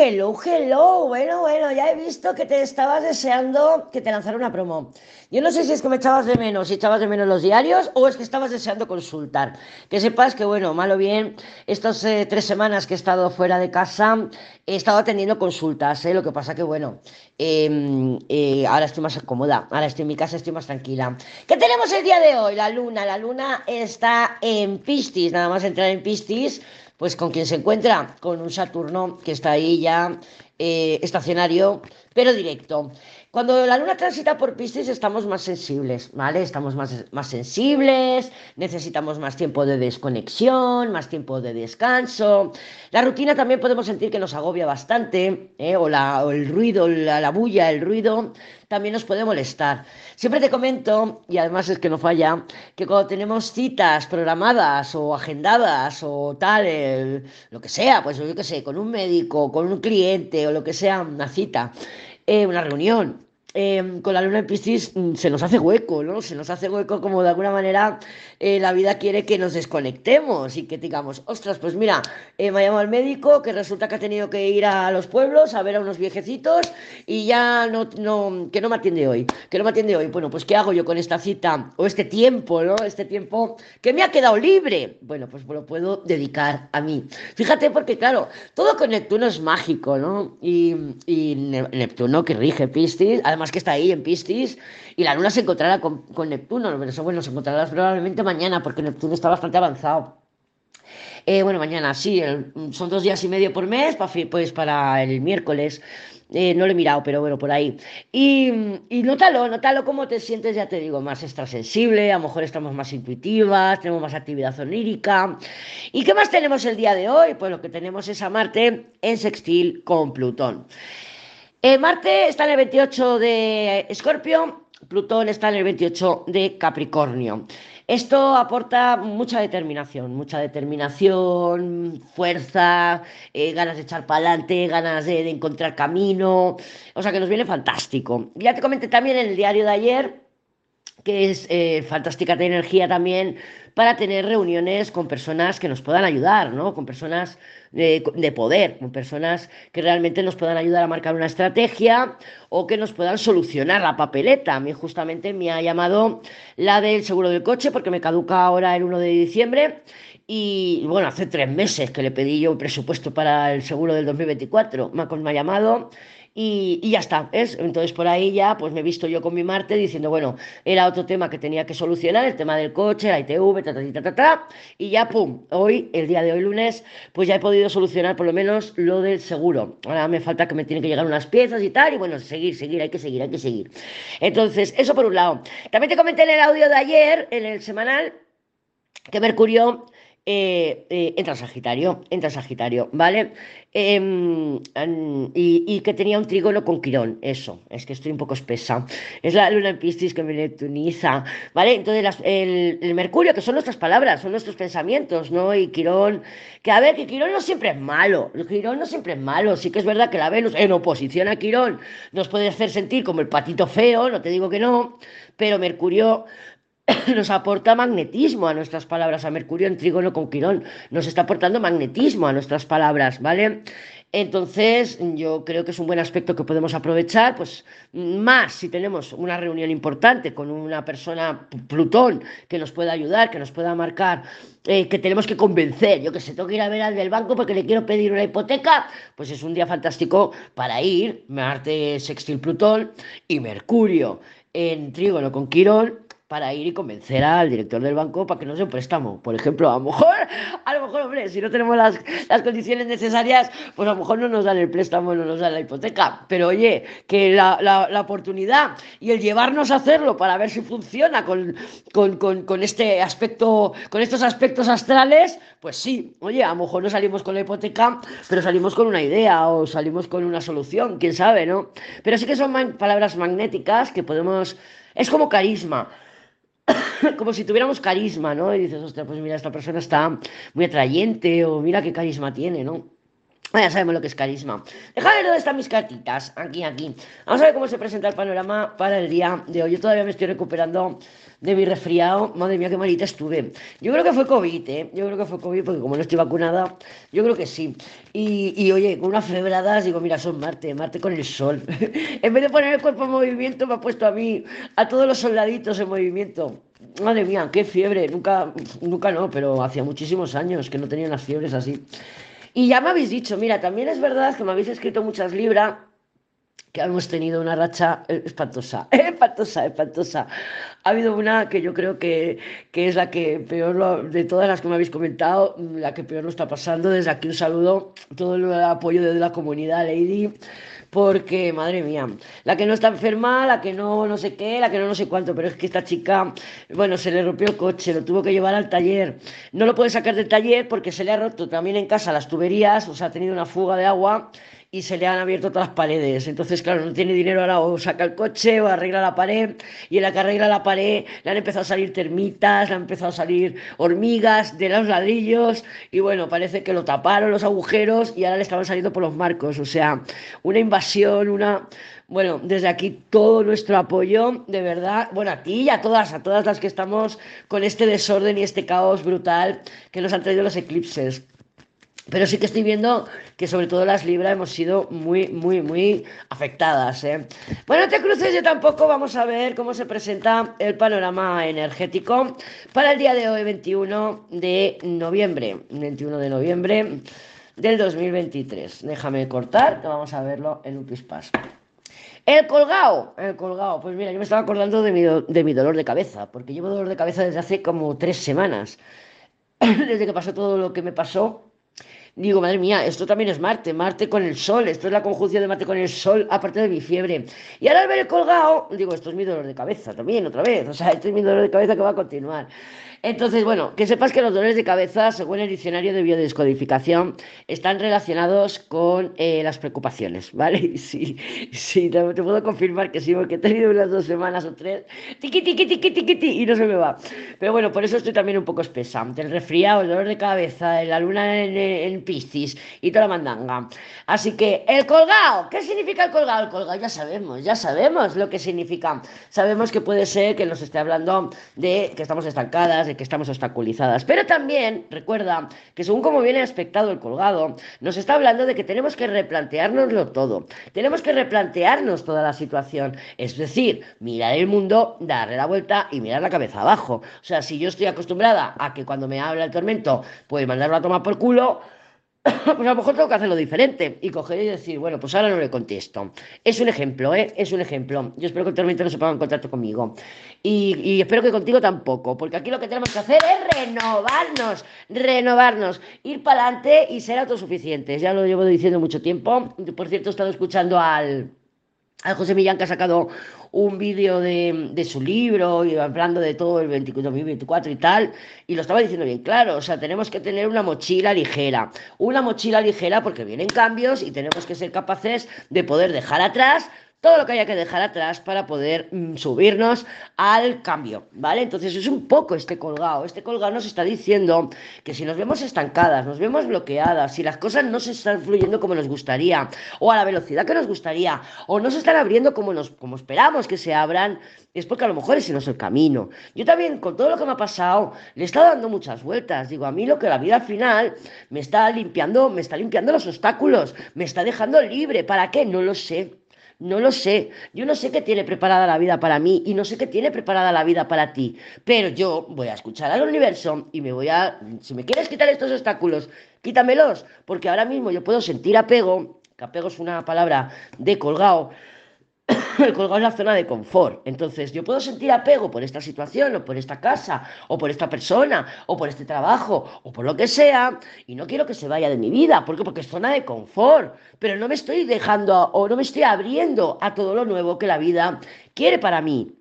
hello, hello. Bueno, bueno, ya he visto que te estabas deseando que te lanzara una promo. Yo no sé si es que me echabas de menos, si echabas de menos los diarios o es que estabas deseando consultar. Que sepas que, bueno, malo bien, estas eh, tres semanas que he estado fuera de casa he estado atendiendo consultas, ¿eh? Lo que pasa que, bueno, em, eh, ahora estoy más cómoda, ahora estoy en mi casa, estoy más tranquila. ¿Qué tenemos el día de hoy? La luna, la luna está en Piscis, nada más entrar en Piscis pues con quien se encuentra, con un Saturno que está ahí ya eh, estacionario, pero directo. Cuando la luna transita por Piscis estamos más sensibles, ¿vale? Estamos más, más sensibles, necesitamos más tiempo de desconexión, más tiempo de descanso. La rutina también podemos sentir que nos agobia bastante, ¿eh? o, la, o, el ruido, la, la bulla, el ruido, también nos puede molestar. Siempre te comento, y además es que no falla, que cuando tenemos citas programadas o agendadas o tal, lo que sea, pues yo qué sé, con un médico, con un cliente o lo que sea, una cita, eh, una reunión, eh, con la luna en Piscis mm, se nos hace hueco, ¿no? Se nos hace hueco como de alguna manera eh, la vida quiere que nos desconectemos y que digamos, ostras, pues mira, eh, me ha llamado el médico que resulta que ha tenido que ir a los pueblos a ver a unos viejecitos y ya no, no, que no me atiende hoy, que no me atiende hoy. Bueno, pues ¿qué hago yo con esta cita o este tiempo, ¿no? Este tiempo que me ha quedado libre. Bueno, pues lo puedo dedicar a mí. Fíjate porque claro, todo con Neptuno es mágico, ¿no? Y, y Neptuno que rige Piscis, además más que está ahí en Piscis, y la Luna se encontrará con, con Neptuno, pero eso bueno, se encontrará probablemente mañana, porque Neptuno está bastante avanzado. Eh, bueno, mañana sí, son dos días y medio por mes, pues para el miércoles. Eh, no lo he mirado, pero bueno, por ahí. Y, y nótalo, nótalo cómo te sientes, ya te digo, más extrasensible, a lo mejor estamos más intuitivas, tenemos más actividad onírica. ¿Y qué más tenemos el día de hoy? Pues lo que tenemos es a Marte en sextil con Plutón. Eh, Marte está en el 28 de Escorpio, Plutón está en el 28 de Capricornio. Esto aporta mucha determinación, mucha determinación, fuerza, eh, ganas de echar para adelante, ganas de, de, encontrar camino, o sea que nos viene fantástico. Ya te comenté también en el diario de ayer que es eh, fantástica de energía también para tener reuniones con personas que nos puedan ayudar, ¿no? Con personas de, de, poder, con personas que realmente nos puedan ayudar a marcar una estrategia o que nos puedan solucionar la papeleta. A mí justamente me ha llamado la del seguro del coche porque me caduca ahora el 1 de diciembre y bueno, hace tres meses que le pedí yo un presupuesto para el seguro del 2024. Me ha llamado y, ya está. ¿es? Entonces por ahí ya pues me he visto yo con mi Marte diciendo, bueno, era otro tema que tenía que solucionar, el tema del coche, la ITV, ta, ta, ta, ta, ta, y ya, pum, hoy, el día de hoy lunes, pues ya he podido solucionar por lo menos lo del seguro. Ahora me falta que me tienen que llegar unas piezas y tal, y bueno, seguir, seguir, hay que seguir, hay que seguir. Entonces, eso por un lado. También te comenté en el audio de ayer, en el semanal, que Mercurio eh, eh, entra Sagitario, entra Sagitario, ¿vale? Y, y, que tenía un trígono con Quirón, eso, es que estoy un poco espesa. Es la luna en Piscis que me neptuniza, ¿vale? Entonces las, el, el, Mercurio, que son nuestras palabras, son nuestros pensamientos, ¿no? Y Quirón, que a ver, que Quirón no siempre es malo, Quirón no siempre es malo, sí que es verdad que la Venus en oposición a Quirón nos puede hacer sentir como el patito feo, no te digo que no, pero Mercurio nos aporta magnetismo a nuestras palabras, a Mercurio en trígono con Quirón, nos está aportando magnetismo a nuestras palabras, ¿vale? Entonces, yo creo que es un buen aspecto que podemos aprovechar, pues más si tenemos una reunión importante con una persona, Plutón, que nos pueda ayudar, que nos pueda marcar, eh, que tenemos que convencer, yo que sé, tengo que ir a ver al del banco porque le quiero pedir una hipoteca, pues es un día fantástico para ir, Marte sextil Plutón y Mercurio en trígono con Quirón, para ir y convencer al director del banco para que nos dé un préstamo. Por ejemplo, a lo mejor, a lo mejor, hombre, si no tenemos las, las condiciones necesarias, pues a lo mejor no nos dan el préstamo, no nos dan la hipoteca. Pero oye, que la, la, la oportunidad y el llevarnos a hacerlo para ver si funciona con, con, con, con, este aspecto, con estos aspectos astrales, pues sí, oye, a lo mejor no salimos con la hipoteca, pero salimos con una idea o salimos con una solución, quién sabe, ¿no? Pero sí que son man palabras magnéticas que podemos... Es como carisma. como si tuviéramos carisma, ¿no? Y dices, ostras, pues mira, esta persona está muy atrayente o mira qué carisma tiene, ¿no? Ya sabemos lo que es carisma. Déjame ver dónde están mis cartitas. Aquí, aquí. Vamos a ver cómo se presenta el panorama para el día de hoy. Yo todavía me estoy recuperando de mi resfriado. Madre mía, qué malita estuve. Yo creo que fue COVID, ¿eh? Yo creo que fue COVID porque como no estoy vacunada, yo creo que sí. Y, y oye, con unas febradas, digo, mira, son Marte, Marte con el sol. en vez de poner el cuerpo en movimiento, me ha puesto a mí, a todos los soldaditos en movimiento. Madre mía, qué fiebre. Nunca, nunca no, pero hacía muchísimos años que no tenía las fiebres así. Y ya me habéis dicho, mira, también es verdad que me habéis escrito muchas libras que hemos tenido una racha eh, espantosa, espantosa, espantosa. Ha habido una que yo creo que, que es la que peor, de todas las que me habéis comentado, la que peor lo está pasando. Desde aquí un saludo, todo el apoyo de la comunidad, Lady porque, madre mía, la que no está enferma, la que no no sé qué, la que no no sé cuánto, pero es que esta chica, bueno, se le rompió el coche, lo tuvo que llevar al taller, no lo puede sacar del taller porque se le ha roto también en casa las tuberías, o sea, ha tenido una fuga de agua y se le han abierto todas las paredes. Entonces, claro, no tiene dinero ahora o saca el coche o arregla la pared y en la que arregla la pared le han empezado a salir termitas, le han empezado a salir hormigas de los ladrillos y bueno, parece que lo taparon los agujeros y ahora le estaban saliendo por los marcos. O sea, una invasión, una... Bueno, desde aquí todo nuestro apoyo, de verdad, bueno, a ti y a todas, a todas las que estamos con este desorden y este caos brutal que nos han traído los eclipses. Pero sí que estoy viendo que sobre todo las libras hemos sido muy, muy, muy afectadas. ¿eh? Bueno, te cruces yo tampoco. Vamos a ver cómo se presenta el panorama energético para el día de hoy, 21 de noviembre. 21 de noviembre del 2023. Déjame cortar, que vamos a verlo en un pispás. El colgado, el colgado. Pues mira, yo me estaba acordando de mi, de mi dolor de cabeza, porque llevo dolor de cabeza desde hace como tres semanas. desde que pasó todo lo que me pasó Digo, madre mía, esto también es Marte, Marte con el Sol, esto es la conjunción de Marte con el Sol, aparte de mi fiebre. Y ahora al ver el colgado, digo, esto es mi dolor de cabeza también, otra vez, o sea, esto es mi dolor de cabeza que va a continuar. Entonces, bueno, que sepas que los dolores de cabeza, según el diccionario de biodescodificación, están relacionados con eh, las preocupaciones, ¿vale? Sí, sí, te, puedo confirmar que sí, porque he tenido unas dos semanas o tres, tiqui, tiqui, tiqui, tiqui, y no se me va. Pero bueno, por eso estoy también un poco espesa. El resfriado, el dolor de cabeza, la luna en, en Piscis y toda la mandanga. Así que, el colgado, ¿qué significa el colgado? El colgado ya sabemos, ya sabemos lo que significa. Sabemos que puede ser que nos esté hablando de que estamos estancadas, que estamos obstaculizadas. Pero también recuerda que según como viene aspectado el colgado, nos está hablando de que tenemos que replanteárnoslo todo. Tenemos que replantearnos toda la situación. Es decir, mirar el mundo, darle la vuelta y mirar la cabeza abajo. O sea, si yo estoy acostumbrada a que cuando me habla el tormento, pues mandarlo a tomar por culo, pues a lo mejor tengo que hacerlo diferente y coger y decir, bueno, pues ahora no le contesto. Es un ejemplo, ¿eh? Es un ejemplo. Yo espero que el tormento no se ponga en contacto conmigo. Y, y, espero que contigo tampoco, porque aquí lo que tenemos que hacer es renovarnos, renovarnos, ir para adelante y ser autosuficientes. Ya lo llevo diciendo mucho tiempo. Por cierto, he estado escuchando al a José Millán que ha sacado un vídeo de, de, su libro y hablando de todo el 2024 y tal, y lo estaba diciendo bien claro, o sea, tenemos que tener una mochila ligera, una mochila ligera porque vienen cambios y tenemos que ser capaces de poder dejar atrás todo lo que haya que dejar atrás para poder mm, subirnos al cambio, ¿vale? Entonces es un poco este colgado. Este colgado nos está diciendo que si nos vemos estancadas, nos vemos bloqueadas, si las cosas no se están fluyendo como nos gustaría, o a la velocidad que nos gustaría, o no se están abriendo como, nos, como esperamos que se abran, es porque a lo mejor ese no es el camino. Yo también, con todo lo que me ha pasado, le he estado dando muchas vueltas. Digo, a mí lo que la vida al final me está limpiando, me está limpiando los obstáculos, me está dejando libre. ¿Para qué? No lo sé. No lo sé. Yo no sé qué tiene preparada la vida para mí y no sé qué tiene preparada la vida para ti. Pero yo voy a escuchar al universo y me voy a... Si me quieres quitar estos obstáculos, quítamelos. Porque ahora mismo yo puedo sentir apego, que apego es una palabra de colgado, colgado es la zona de confort. Entonces, yo puedo sentir apego por esta situación, o por esta casa, o por esta persona, o por este trabajo, o por lo que sea, y no quiero que se vaya de mi vida. ¿Por qué? Porque es zona de confort. Pero no me estoy dejando o no me estoy abriendo a todo lo nuevo que la vida quiere para mí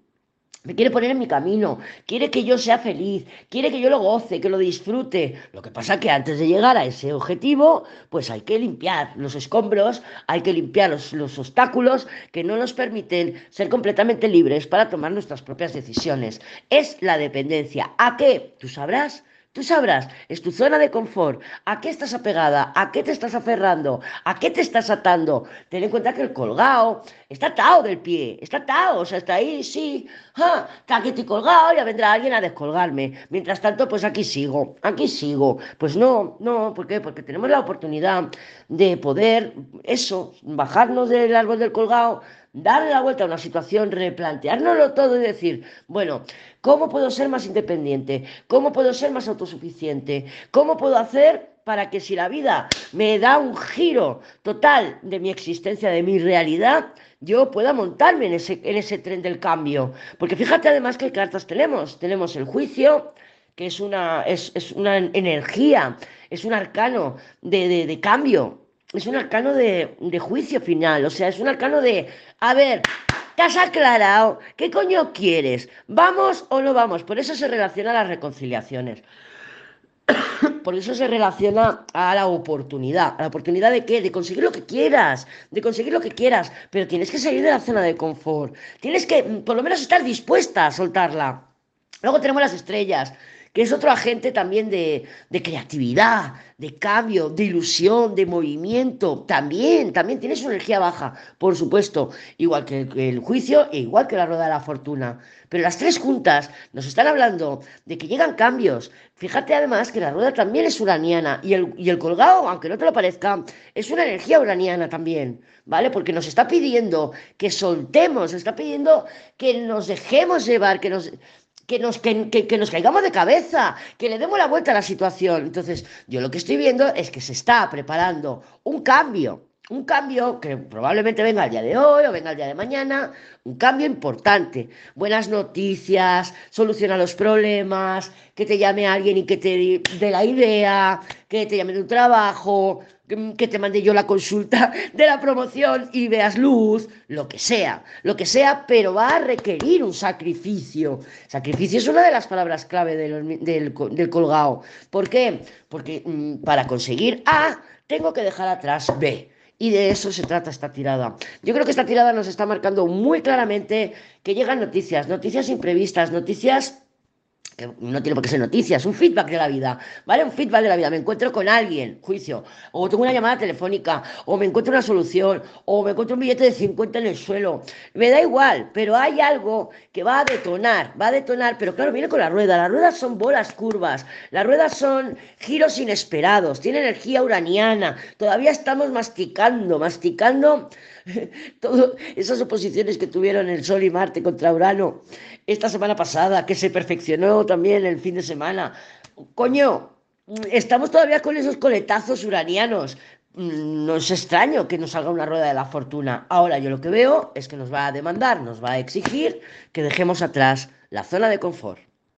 me quiere poner en mi camino, quiere que yo sea feliz, quiere que yo lo goce, que lo disfrute. Lo que pasa es que antes de llegar a ese objetivo, pues hay que limpiar los escombros, hay que limpiar los, los obstáculos que no nos permiten ser completamente libres para tomar nuestras propias decisiones. Es la dependencia. ¿A qué? Tú sabrás Tú sabrás, es tu zona de confort. ¿A qué estás apegada? ¿A qué te estás aferrando? ¿A qué te estás atando? Ten en cuenta que el colgado está atado del pie, está atado, o sea, está ahí, sí. Ah, está aquí estoy colgado, ya vendrá alguien a descolgarme. Mientras tanto, pues aquí sigo, aquí sigo. Pues no, no, ¿por qué? Porque tenemos la oportunidad de poder, eso, bajarnos del árbol del colgado darle la vuelta a una situación, replanteárnoslo todo y decir, bueno, ¿cómo puedo ser más independiente? ¿Cómo puedo ser más autosuficiente? ¿Cómo puedo hacer para que si la vida me da un giro total de mi existencia, de mi realidad, yo pueda montarme en ese, en ese tren del cambio? Porque fíjate además qué cartas tenemos. Tenemos el juicio, que es una, es, una energía, es un arcano de, de cambio, es un arcano de, juicio final, o sea, es un arcano de, a ver, te has aclarado, ¿qué coño quieres? ¿Vamos o no vamos? Por eso se relaciona a las reconciliaciones. Por eso se relaciona a la oportunidad. ¿A la oportunidad de qué? De conseguir lo que quieras. De conseguir lo que quieras. Pero tienes que salir de la zona de confort. Tienes que, mm, por lo menos, estar dispuesta a soltarla. Luego tenemos las estrellas que es otro agente también de, creatividad, de cambio, de ilusión, de movimiento. También, también tiene su energía baja, por supuesto, igual que, el juicio e igual que la rueda de la fortuna. Pero las tres juntas nos están hablando de que llegan cambios. Fíjate además que la rueda también es uraniana y el, y el colgado, aunque no te lo parezca, es una energía uraniana también, ¿vale? Porque nos está pidiendo que soltemos, nos está pidiendo que nos dejemos llevar, que nos que nos, que, nos caigamos de cabeza, que le demos la vuelta a la situación. Entonces, yo lo que estoy viendo es que se está preparando un cambio, un cambio que probablemente venga el día de hoy o venga el día de mañana, un cambio importante. Buenas noticias, soluciona los problemas, que te llame alguien y que te dé la idea, que te llame de un trabajo, que te mande yo la consulta de la promoción y veas luz, lo que sea, lo que sea, pero va a requerir un sacrificio. Sacrificio es una de las palabras clave del, del, colgado. ¿Por qué? Porque mm, para conseguir A, tengo que dejar atrás B. Y de eso se trata esta tirada. Yo creo que esta tirada nos está marcando muy claramente que llegan noticias, noticias imprevistas, noticias no tiene por qué ser noticias, un feedback de la vida, ¿vale? Un feedback de la vida. Me encuentro con alguien, juicio, o tengo una llamada telefónica, o me encuentro una solución, o me encuentro un billete de 50 en el suelo. Me da igual, pero hay algo que va a detonar, va a detonar, pero claro, viene con la rueda. Las ruedas son bolas curvas, las ruedas son giros inesperados, tiene energía uraniana. Todavía estamos masticando, masticando todas esas oposiciones que tuvieron el Sol y Marte contra Urano esta semana pasada, que se perfeccionó también el fin de semana. Coño, estamos todavía con esos coletazos uranianos. Mm, no es extraño que nos salga una rueda de la fortuna. Ahora yo lo que veo es que nos va a demandar, nos va a exigir que dejemos atrás la zona de confort.